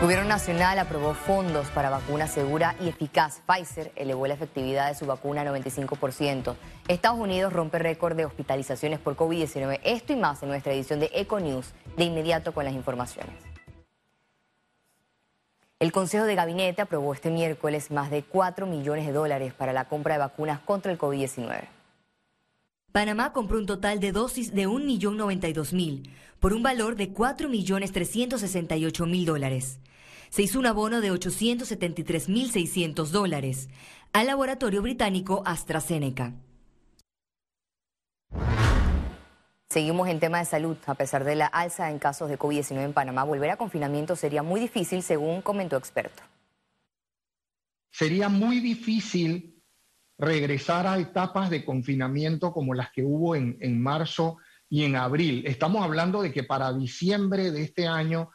Gobierno Nacional aprobó fondos para vacuna segura y eficaz. Pfizer elevó la efectividad de su vacuna a 95%. Estados Unidos rompe récord de hospitalizaciones por COVID-19. Esto y más en nuestra edición de Eco News, de inmediato con las informaciones. El Consejo de Gabinete aprobó este miércoles más de 4 millones de dólares para la compra de vacunas contra el COVID-19. Panamá compró un total de dosis de 1.092.000 por un valor de 4.368.000 dólares se hizo un abono de 873.600 dólares al laboratorio británico AstraZeneca. Seguimos en tema de salud. A pesar de la alza en casos de COVID-19 en Panamá, volver a confinamiento sería muy difícil, según comentó experto. Sería muy difícil regresar a etapas de confinamiento como las que hubo en, en marzo y en abril. Estamos hablando de que para diciembre de este año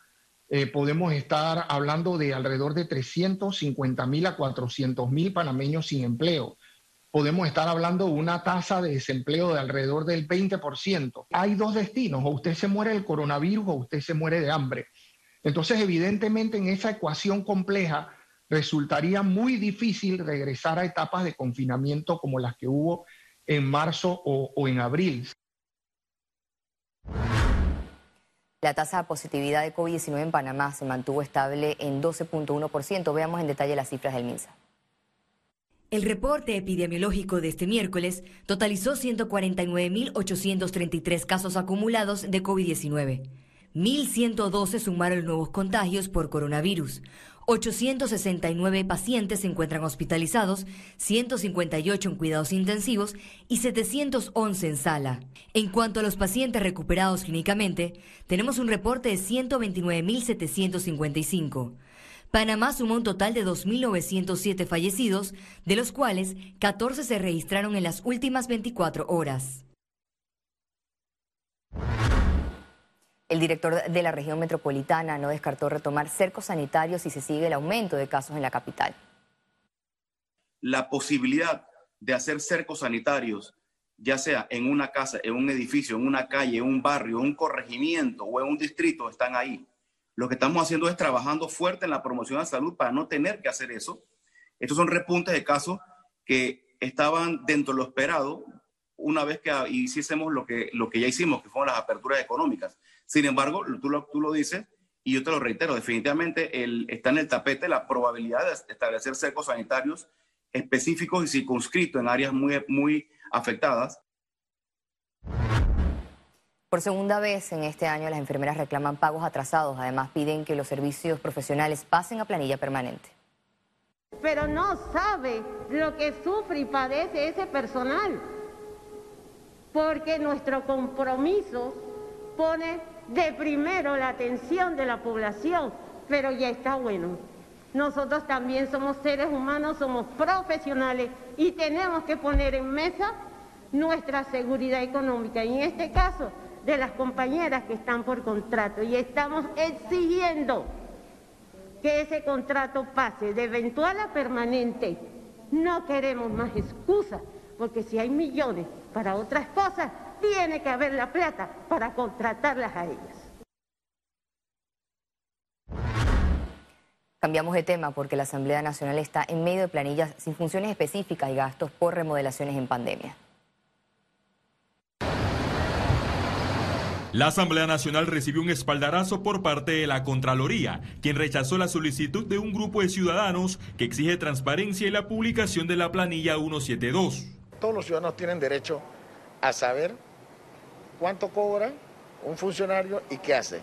eh, podemos estar hablando de alrededor de 350 mil a 400 mil panameños sin empleo. Podemos estar hablando de una tasa de desempleo de alrededor del 20%. Hay dos destinos, o usted se muere del coronavirus o usted se muere de hambre. Entonces, evidentemente, en esa ecuación compleja resultaría muy difícil regresar a etapas de confinamiento como las que hubo en marzo o, o en abril. La tasa de positividad de COVID-19 en Panamá se mantuvo estable en 12.1%. Veamos en detalle las cifras del MINSA. El reporte epidemiológico de este miércoles totalizó 149.833 casos acumulados de COVID-19. 1.112 sumaron nuevos contagios por coronavirus. 869 pacientes se encuentran hospitalizados, 158 en cuidados intensivos y 711 en sala. En cuanto a los pacientes recuperados clínicamente, tenemos un reporte de 129.755. Panamá sumó un total de 2.907 fallecidos, de los cuales 14 se registraron en las últimas 24 horas. El director de la región metropolitana no descartó retomar cercos sanitarios si se sigue el aumento de casos en la capital. La posibilidad de hacer cercos sanitarios, ya sea en una casa, en un edificio, en una calle, en un barrio, en un corregimiento o en un distrito, están ahí. Lo que estamos haciendo es trabajando fuerte en la promoción de la salud para no tener que hacer eso. Estos son repuntes de casos que estaban dentro de lo esperado una vez que hiciésemos lo que, lo que ya hicimos, que fueron las aperturas económicas. Sin embargo, tú lo, tú lo dices y yo te lo reitero, definitivamente el, está en el tapete la probabilidad de establecer cercos sanitarios específicos y circunscritos en áreas muy, muy afectadas. Por segunda vez en este año las enfermeras reclaman pagos atrasados, además piden que los servicios profesionales pasen a planilla permanente. Pero no sabe lo que sufre y padece ese personal, porque nuestro compromiso pone de primero la atención de la población, pero ya está bueno. Nosotros también somos seres humanos, somos profesionales y tenemos que poner en mesa nuestra seguridad económica. En este caso, de las compañeras que están por contrato. Y estamos exigiendo que ese contrato pase de eventual a permanente. No queremos más excusas, porque si hay millones para otras cosas, tiene que haber la plata para contratarlas a ellas. Cambiamos de tema porque la Asamblea Nacional está en medio de planillas sin funciones específicas y gastos por remodelaciones en pandemia. La Asamblea Nacional recibió un espaldarazo por parte de la Contraloría, quien rechazó la solicitud de un grupo de ciudadanos que exige transparencia y la publicación de la planilla 172. Todos los ciudadanos tienen derecho a saber cuánto cobra un funcionario y qué hace.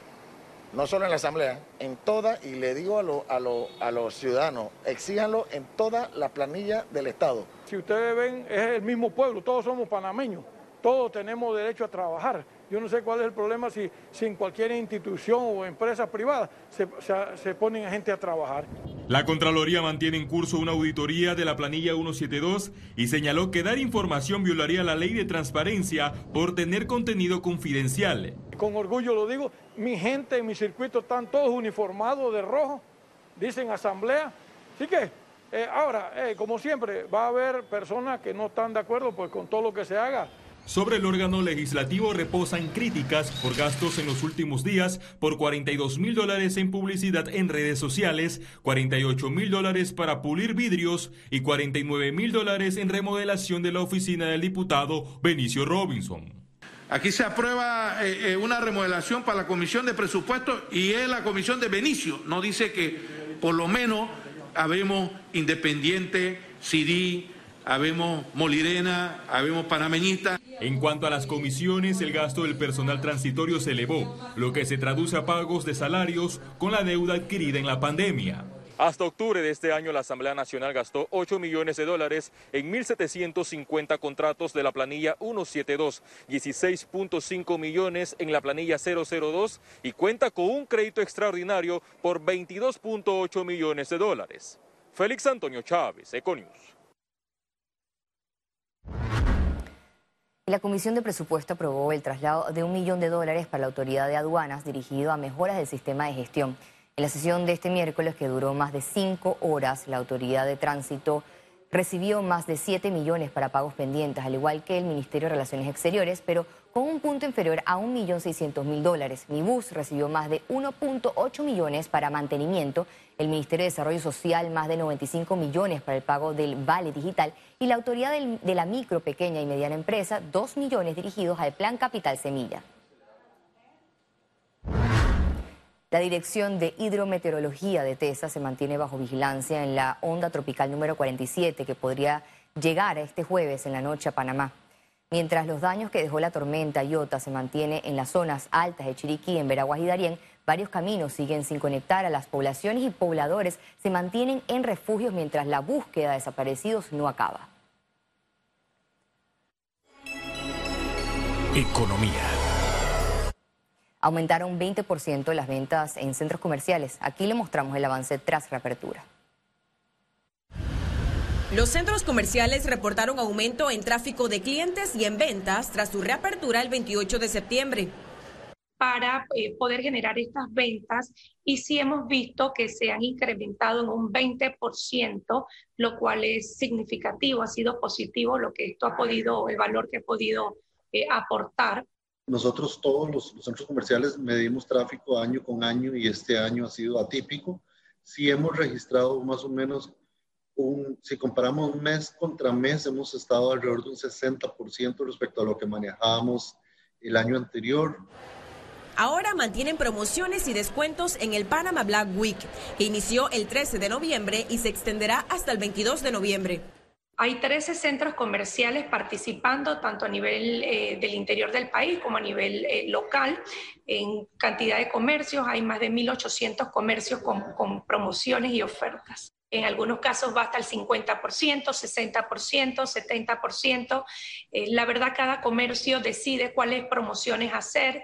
No solo en la Asamblea, en toda, y le digo a, a, los ciudadanos, exíjanlo en toda la planilla del Estado. Si ustedes ven, es el mismo pueblo, todos somos panameños, todos tenemos derecho a trabajar yo no sé cuál es el problema si, en cualquier institución o empresa privada se, se, ponen a gente a trabajar. La Contraloría mantiene en curso una auditoría de la planilla 172 y señaló que dar información violaría la ley de transparencia por tener contenido confidencial. Con orgullo lo digo, mi gente en mi circuito están todos uniformados de rojo, dicen asamblea. Así que eh, ahora, eh, como siempre, va a haber personas que no están de acuerdo pues, con todo lo que se haga Sobre el órgano legislativo reposan críticas por gastos en los últimos días por 42 mil dólares en publicidad en redes sociales, 48 mil dólares para pulir vidrios y 49 mil dólares en remodelación de la oficina del diputado Benicio Robinson. Aquí se aprueba eh, eh, una remodelación para la comisión de presupuestos y es la comisión de Benicio. No dice que por lo menos habemos independiente, CD, habemos molirena, habemos panameñistas. En cuanto a las comisiones, el gasto del personal transitorio se elevó, lo que se traduce a pagos de salarios con la deuda adquirida en la pandemia. Hasta octubre de este año, la Asamblea Nacional gastó 8 millones de dólares en 1.750 contratos de la planilla 172, 16.5 millones en la planilla 002 y cuenta con un crédito extraordinario por 22.8 millones de dólares. Félix Antonio Chávez, Econius. La Comisión de Presupuesto aprobó el traslado de un millón de dólares para la Autoridad de Aduanas dirigido a mejoras del sistema de gestión. En la sesión de este miércoles, que duró más de cinco horas, la Autoridad de Tránsito recibió más de 7 millones para pagos pendientes, al igual que el Ministerio de Relaciones Exteriores, pero con un punto inferior a 1.600.000 dólares. Mi bus recibió más de 1.8 millones para mantenimiento, el Ministerio de Desarrollo Social más de 95 millones para el pago del vale digital y la Autoridad de la Micro, Pequeña y Mediana Empresa 2 millones dirigidos al Plan Capital Semilla. La Dirección de Hidrometeorología de TESA se mantiene bajo vigilancia en la onda tropical número 47 que podría llegar este jueves en la noche a Panamá. Mientras los daños que dejó la tormenta Iota se mantiene en las zonas altas de Chiriquí, en Veraguas y Darién, varios caminos siguen sin conectar a las poblaciones y pobladores se mantienen en refugios mientras la búsqueda de desaparecidos no acaba. Economía aumentaron 20% las ventas en centros comerciales. Aquí le mostramos el avance tras reapertura. Los centros comerciales reportaron aumento en tráfico de clientes y en ventas tras su reapertura el 28 de septiembre. Para eh, poder generar estas ventas y sí hemos visto que se han incrementado en un 20%, lo cual es significativo, ha sido positivo lo que esto ha podido, el valor que ha podido eh, aportar. Nosotros todos los, centros comerciales medimos tráfico año con año y este año ha sido atípico. Sí hemos registrado más o menos un, si comparamos mes contra mes, hemos estado alrededor de un 60% respecto a lo que manejábamos el año anterior. Ahora mantienen promociones y descuentos en el Panama Black Week, que inició el 13 de noviembre y se extenderá hasta el 22 de noviembre. Hay 13 centros comerciales participando tanto a nivel eh, del interior del país como a nivel eh, local. En cantidad de comercios hay más de 1.800 comercios con, promociones y ofertas. En algunos casos va hasta el 50%, 60%, 70%. la verdad, cada comercio decide cuáles promociones hacer.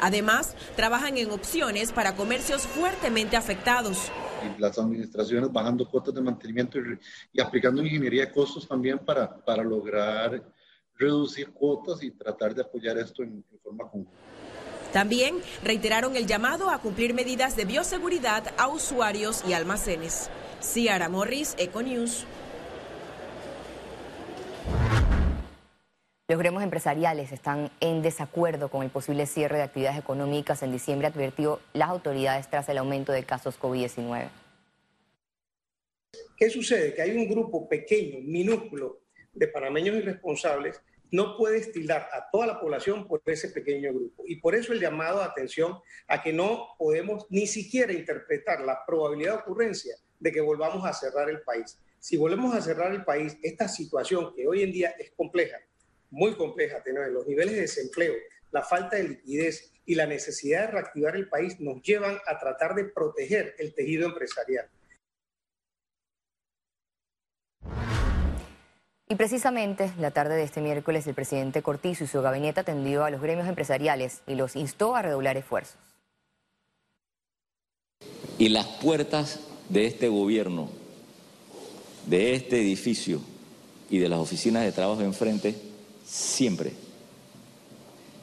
Además, trabajan en opciones para comercios fuertemente afectados las administraciones bajando cuotas de mantenimiento y, aplicando ingeniería de costos también para, para lograr reducir cuotas y tratar de apoyar esto en, forma conjunta. También reiteraron el llamado a cumplir medidas de bioseguridad a usuarios y almacenes. Ciara Morris, Econews. Los gremios empresariales están en desacuerdo con el posible cierre de actividades económicas en diciembre, advirtió las autoridades tras el aumento de casos COVID-19. ¿Qué sucede? Que hay un grupo pequeño, minúsculo, de panameños irresponsables, no puede estilar a toda la población por ese pequeño grupo. Y por eso el llamado a atención a que no podemos ni siquiera interpretar la probabilidad de ocurrencia de que volvamos a cerrar el país. Si volvemos a cerrar el país, esta situación que hoy en día es compleja, muy compleja, tener los niveles de desempleo, la falta de liquidez y la necesidad de reactivar el país nos llevan a tratar de proteger el tejido empresarial. Y precisamente la tarde de este miércoles el presidente Cortizo y su gabinete atendió a los gremios empresariales y los instó a redoblar esfuerzos. Y las puertas de este gobierno, de este edificio y de las oficinas de trabajo enfrente siempre,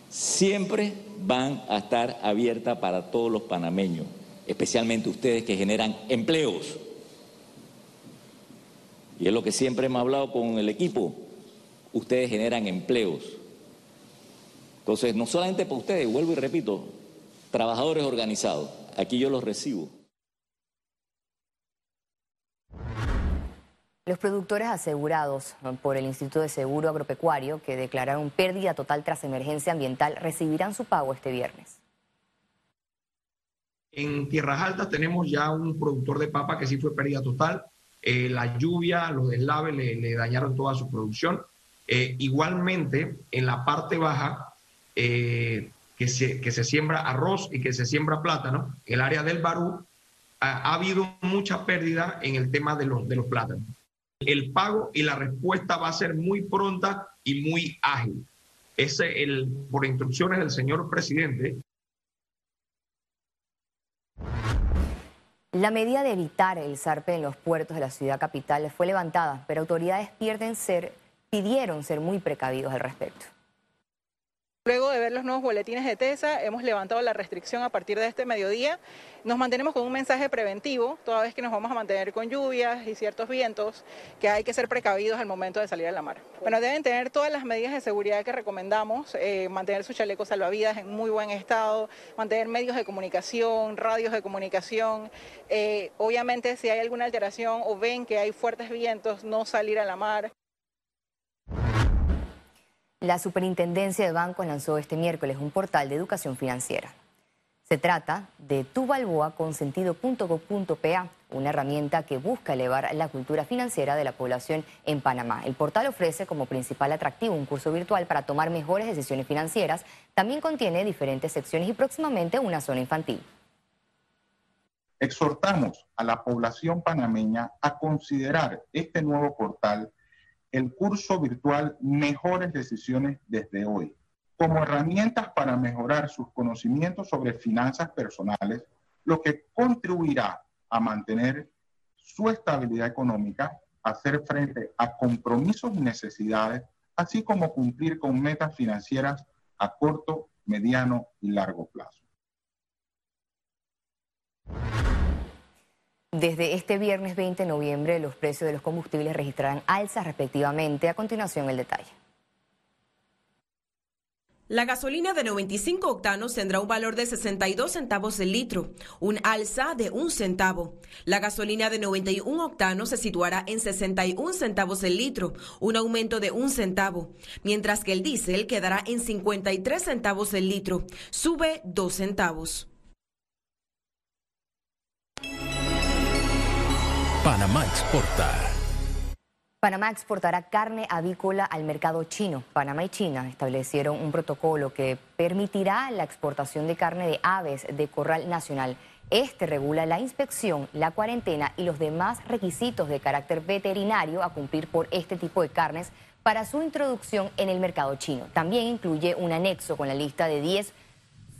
siempre van a estar abiertas para todos los panameños, especialmente ustedes que generan empleos. Y es lo que siempre hemos hablado con el equipo. Ustedes generan empleos Entonces, no solamente para ustedes, vuelvo y repito, trabajadores organizados, aquí yo los recibo. Los productores asegurados por el Instituto de Seguro Agropecuario, que declararon pérdida total tras emergencia ambiental, recibirán su pago este viernes. En Tierras Altas tenemos ya un productor de papa que sí fue pérdida total. Eh, la lluvia, los deslaves le, dañaron toda su producción. Eh, igualmente, en la parte baja, eh, que, se, que se siembra arroz y que se siembra plátano, el área del Barú, ha, habido mucha pérdida en el tema de los, de los plátanos el pago y la respuesta va a ser muy pronta y muy ágil. Ese, el, por instrucciones del señor presidente. La medida de evitar el zarpe en los puertos de la ciudad capital fue levantada, pero autoridades pierden ser, pidieron ser muy precavidos al respecto. Luego de ver los nuevos boletines de TESA, hemos levantado la restricción a partir de este mediodía. Nos mantenemos con un mensaje preventivo, toda vez que nos vamos a mantener con lluvias y ciertos vientos, que hay que ser precavidos al momento de salir a la mar. Bueno, deben tener todas las medidas de seguridad que recomendamos, eh, mantener su chaleco salvavidas en muy buen estado, mantener medios de comunicación, radios de comunicación. Eh, obviamente, si hay alguna alteración o ven que hay fuertes vientos, no salir a la mar. La Superintendencia de Bancos lanzó este miércoles un portal de educación financiera. Se trata de tubalboaconsentido.gov.pa, una herramienta que busca elevar la cultura financiera de la población en Panamá. El portal ofrece como principal atractivo un curso virtual para tomar mejores decisiones financieras. También contiene diferentes secciones y próximamente una zona infantil. Exhortamos a la población panameña a considerar este nuevo portal el curso virtual Mejores Decisiones desde hoy, como herramientas para mejorar sus conocimientos sobre finanzas personales, lo que contribuirá a mantener su estabilidad económica, hacer frente a compromisos y necesidades, así como cumplir con metas financieras a corto, mediano y largo plazo. Desde este viernes 20 de noviembre, los precios de los combustibles registrarán alzas respectivamente. A continuación, el detalle. La gasolina de 95 octanos tendrá un valor de 62 centavos el litro, un alza de un centavo. La gasolina de 91 octanos se situará en 61 centavos el litro, un aumento de un centavo, mientras que el diésel quedará en 53 centavos el litro, sube dos centavos. Panamá exporta. Panamá exportará carne avícola al mercado chino. Panamá y China establecieron un protocolo que permitirá la exportación de carne de aves de corral nacional. Este regula la inspección, la cuarentena y los demás requisitos de carácter veterinario a cumplir por este tipo de carnes para su introducción en el mercado chino. También incluye un anexo con la lista de 10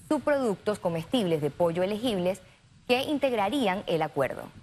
subproductos comestibles de pollo elegibles que integrarían el acuerdo.